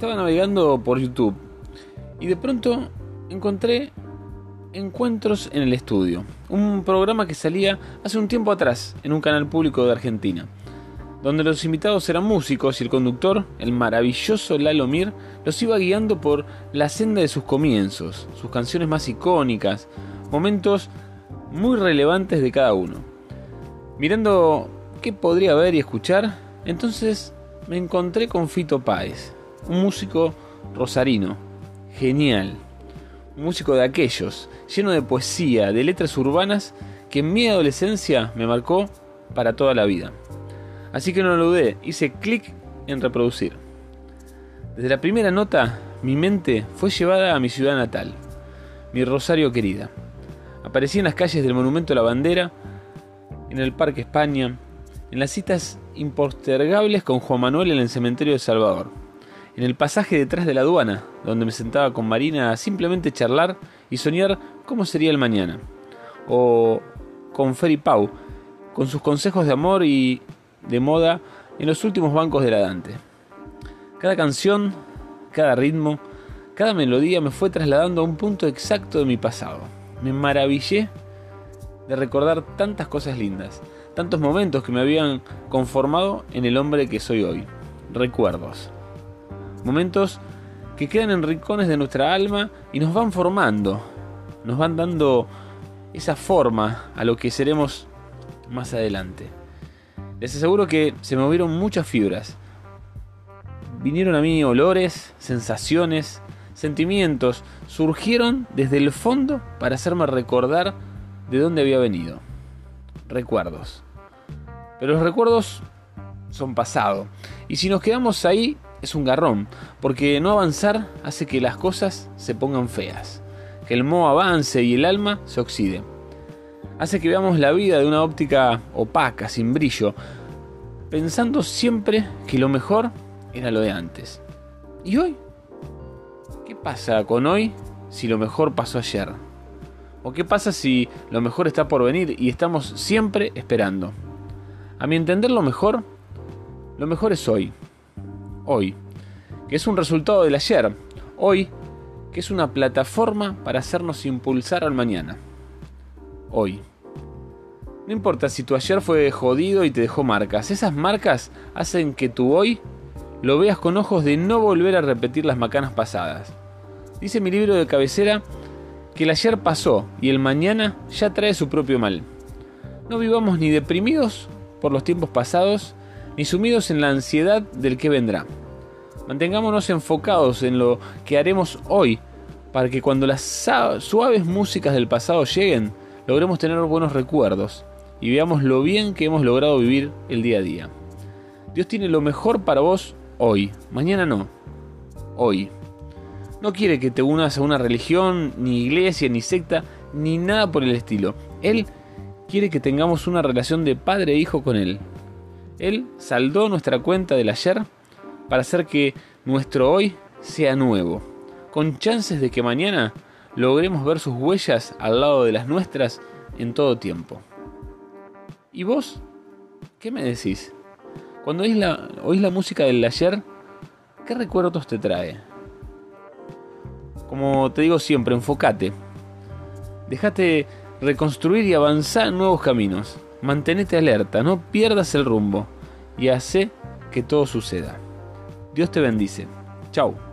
Estaba navegando por YouTube y de pronto encontré Encuentros en el Estudio, un programa que salía hace un tiempo atrás en un canal público de Argentina, donde los invitados eran músicos y el conductor, el maravilloso Lalo Mir, los iba guiando por la senda de sus comienzos, sus canciones más icónicas, momentos muy relevantes de cada uno. Mirando qué podría ver y escuchar, entonces me encontré con Fito Páez, un músico rosarino, genial, un músico de aquellos, lleno de poesía, de letras urbanas, que en mi adolescencia me marcó para toda la vida. Así que no lo dudé, hice clic en reproducir. Desde la primera nota, mi mente fue llevada a mi ciudad natal, mi Rosario querida. Aparecí en las calles del Monumento a la Bandera, en el Parque España, en las citas impostergables con Juan Manuel en el cementerio de Salvador, en el pasaje detrás de la aduana, donde me sentaba con Marina a simplemente charlar y soñar cómo sería el mañana, o con Ferry Pau, con sus consejos de amor y de moda en los últimos bancos de la Dante. Cada canción, cada ritmo, cada melodía me fue trasladando a un punto exacto de mi pasado. Me maravillé de recordar tantas cosas lindas, tantos momentos que me habían conformado en el hombre que soy hoy. Recuerdos. Momentos que quedan en rincones de nuestra alma y nos van formando, nos van dando esa forma a lo que seremos más adelante. Les aseguro que se movieron muchas fibras. Vinieron a mí olores, sensaciones, sentimientos, surgieron desde el fondo para hacerme recordar de dónde había venido. Recuerdos. Pero los recuerdos son pasado. Y si nos quedamos ahí es un garrón, porque no avanzar hace que las cosas se pongan feas, que el mo avance y el alma se oxide. Hace que veamos la vida de una óptica opaca, sin brillo, pensando siempre que lo mejor era lo de antes. ¿Y hoy? ¿Qué pasa con hoy si lo mejor pasó ayer? ¿O qué pasa si lo mejor está por venir y estamos siempre esperando? A mi entender lo mejor, lo mejor es hoy. Hoy. Que es un resultado del ayer. Hoy. Que es una plataforma para hacernos impulsar al mañana. Hoy. No importa si tu ayer fue jodido y te dejó marcas. Esas marcas hacen que tu hoy lo veas con ojos de no volver a repetir las macanas pasadas. Dice mi libro de cabecera que el ayer pasó y el mañana ya trae su propio mal. No vivamos ni deprimidos por los tiempos pasados, ni sumidos en la ansiedad del que vendrá. Mantengámonos enfocados en lo que haremos hoy, para que cuando las suaves músicas del pasado lleguen, logremos tener buenos recuerdos y veamos lo bien que hemos logrado vivir el día a día. Dios tiene lo mejor para vos hoy, mañana no, hoy. No quiere que te unas a una religión, ni iglesia, ni secta, ni nada por el estilo. Él quiere que tengamos una relación de padre e hijo con Él. Él saldó nuestra cuenta del ayer para hacer que nuestro hoy sea nuevo, con chances de que mañana logremos ver sus huellas al lado de las nuestras en todo tiempo. ¿Y vos? ¿Qué me decís? Cuando oís la, música del ayer, ¿qué recuerdos te trae? Como te digo siempre, enfócate. Déjate reconstruir y avanzar en nuevos caminos. Mantenete alerta, no pierdas el rumbo y hace que todo suceda. Dios te bendice. Chao.